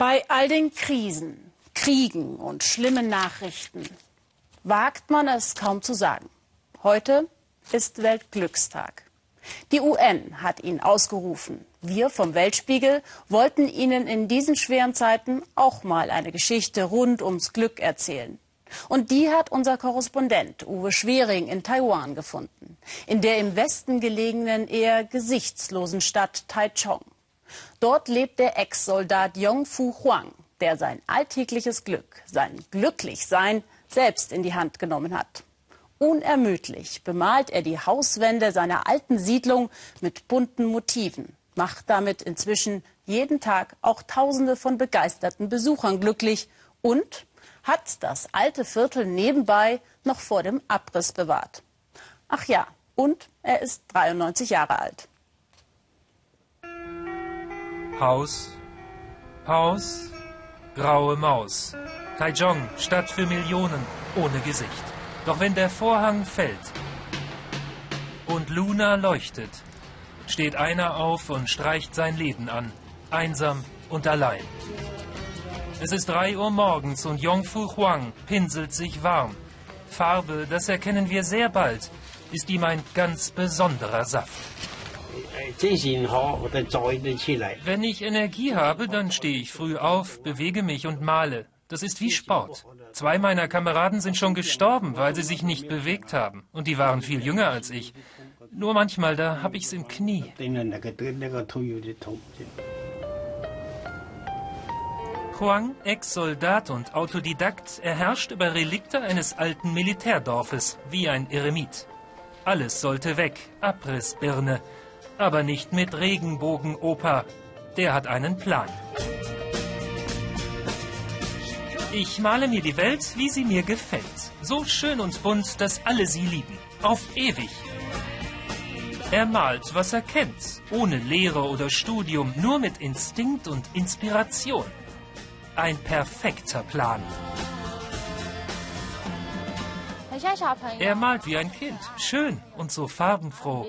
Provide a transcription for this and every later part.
Bei all den Krisen, Kriegen und schlimmen Nachrichten wagt man es kaum zu sagen. Heute ist Weltglückstag. Die UN hat ihn ausgerufen. Wir vom Weltspiegel wollten Ihnen in diesen schweren Zeiten auch mal eine Geschichte rund ums Glück erzählen. Und die hat unser Korrespondent Uwe Schwering in Taiwan gefunden, in der im Westen gelegenen eher gesichtslosen Stadt Taichung. Dort lebt der Ex-Soldat Yong Fu Huang, der sein alltägliches Glück, sein Glücklichsein selbst in die Hand genommen hat. Unermüdlich bemalt er die Hauswände seiner alten Siedlung mit bunten Motiven, macht damit inzwischen jeden Tag auch Tausende von begeisterten Besuchern glücklich und hat das alte Viertel nebenbei noch vor dem Abriss bewahrt. Ach ja, und er ist 93 Jahre alt. Haus, Haus, graue Maus. Taichung, Stadt für Millionen, ohne Gesicht. Doch wenn der Vorhang fällt und Luna leuchtet, steht einer auf und streicht sein Leben an, einsam und allein. Es ist 3 Uhr morgens und Yongfu Huang pinselt sich warm. Farbe, das erkennen wir sehr bald, ist ihm ein ganz besonderer Saft. Wenn ich Energie habe, dann stehe ich früh auf, bewege mich und male. Das ist wie Sport. Zwei meiner Kameraden sind schon gestorben, weil sie sich nicht bewegt haben. Und die waren viel jünger als ich. Nur manchmal, da habe ich's im Knie. Huang, Ex-Soldat und Autodidakt, erherrscht über Relikte eines alten Militärdorfes, wie ein Eremit. Alles sollte weg, Abrissbirne. Aber nicht mit Regenbogenoper. Der hat einen Plan. Ich male mir die Welt, wie sie mir gefällt. So schön und bunt, dass alle sie lieben. Auf ewig. Er malt, was er kennt, ohne Lehre oder Studium, nur mit Instinkt und Inspiration. Ein perfekter Plan. Er malt wie ein Kind, schön und so farbenfroh.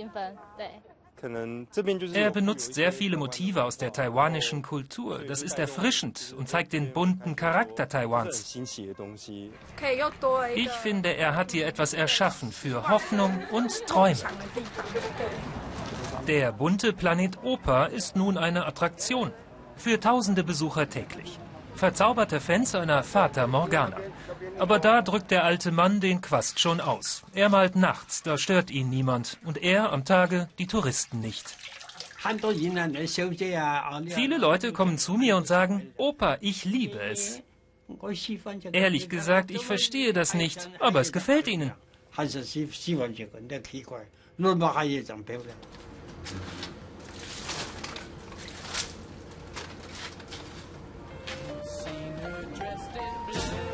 Er benutzt sehr viele Motive aus der taiwanischen Kultur. Das ist erfrischend und zeigt den bunten Charakter Taiwans. Ich finde, er hat hier etwas erschaffen für Hoffnung und Träume. Der bunte Planet Oper ist nun eine Attraktion für tausende Besucher täglich verzauberte Fans einer Fata Morgana. Aber da drückt der alte Mann den Quast schon aus. Er malt nachts, da stört ihn niemand. Und er am Tage die Touristen nicht. Viele Leute kommen zu mir und sagen, Opa, ich liebe es. Ehrlich gesagt, ich verstehe das nicht, aber es gefällt ihnen.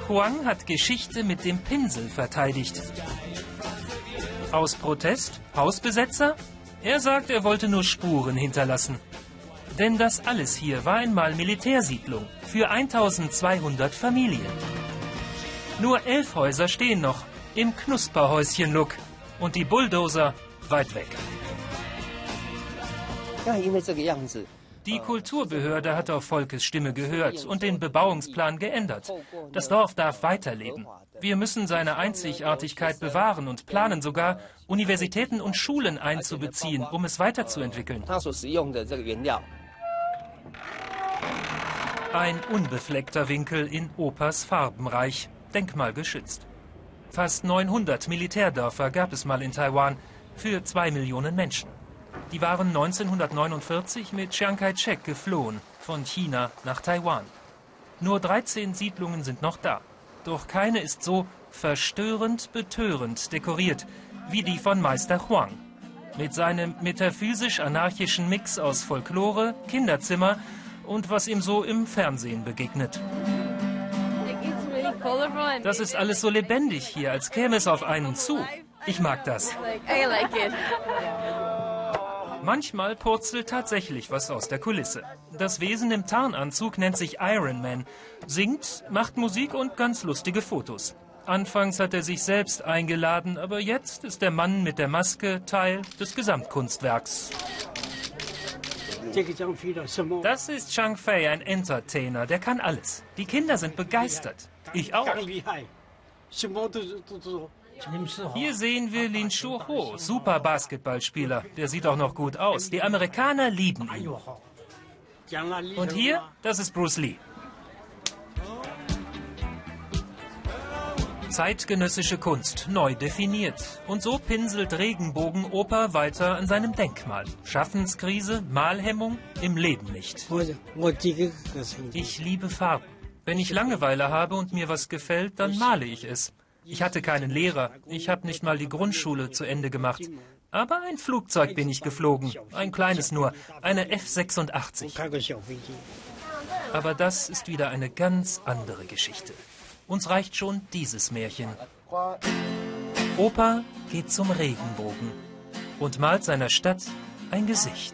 Huang hat Geschichte mit dem Pinsel verteidigt. Aus Protest? Hausbesetzer? Er sagt, er wollte nur Spuren hinterlassen. Denn das alles hier war einmal Militärsiedlung für 1200 Familien. Nur elf Häuser stehen noch im Knusperhäuschen-Look und die Bulldozer weit weg. Die Kulturbehörde hat auf Volkes Stimme gehört und den Bebauungsplan geändert. Das Dorf darf weiterleben. Wir müssen seine Einzigartigkeit bewahren und planen sogar, Universitäten und Schulen einzubeziehen, um es weiterzuentwickeln. Ein unbefleckter Winkel in Opas Farbenreich, denkmalgeschützt. Fast 900 Militärdörfer gab es mal in Taiwan für zwei Millionen Menschen. Die waren 1949 mit Chiang Kai-shek geflohen, von China nach Taiwan. Nur 13 Siedlungen sind noch da. Doch keine ist so verstörend betörend dekoriert wie die von Meister Huang. Mit seinem metaphysisch-anarchischen Mix aus Folklore, Kinderzimmer und was ihm so im Fernsehen begegnet. Das ist alles so lebendig hier, als käme es auf einen zu. Ich mag das. Manchmal purzelt tatsächlich was aus der Kulisse. Das Wesen im Tarnanzug nennt sich Iron Man, singt, macht Musik und ganz lustige Fotos. Anfangs hat er sich selbst eingeladen, aber jetzt ist der Mann mit der Maske Teil des Gesamtkunstwerks. Das ist Chang Fei, ein Entertainer. Der kann alles. Die Kinder sind begeistert. Ich auch. Hier sehen wir Lin Shuho, super Basketballspieler. Der sieht auch noch gut aus. Die Amerikaner lieben ihn. Und hier, das ist Bruce Lee. Zeitgenössische Kunst, neu definiert. Und so pinselt Regenbogenoper weiter an seinem Denkmal. Schaffenskrise, Malhemmung, im Leben nicht. Ich liebe Farben. Wenn ich Langeweile habe und mir was gefällt, dann male ich es. Ich hatte keinen Lehrer. Ich habe nicht mal die Grundschule zu Ende gemacht. Aber ein Flugzeug bin ich geflogen. Ein kleines nur. Eine F-86. Aber das ist wieder eine ganz andere Geschichte. Uns reicht schon dieses Märchen. Opa geht zum Regenbogen und malt seiner Stadt ein Gesicht.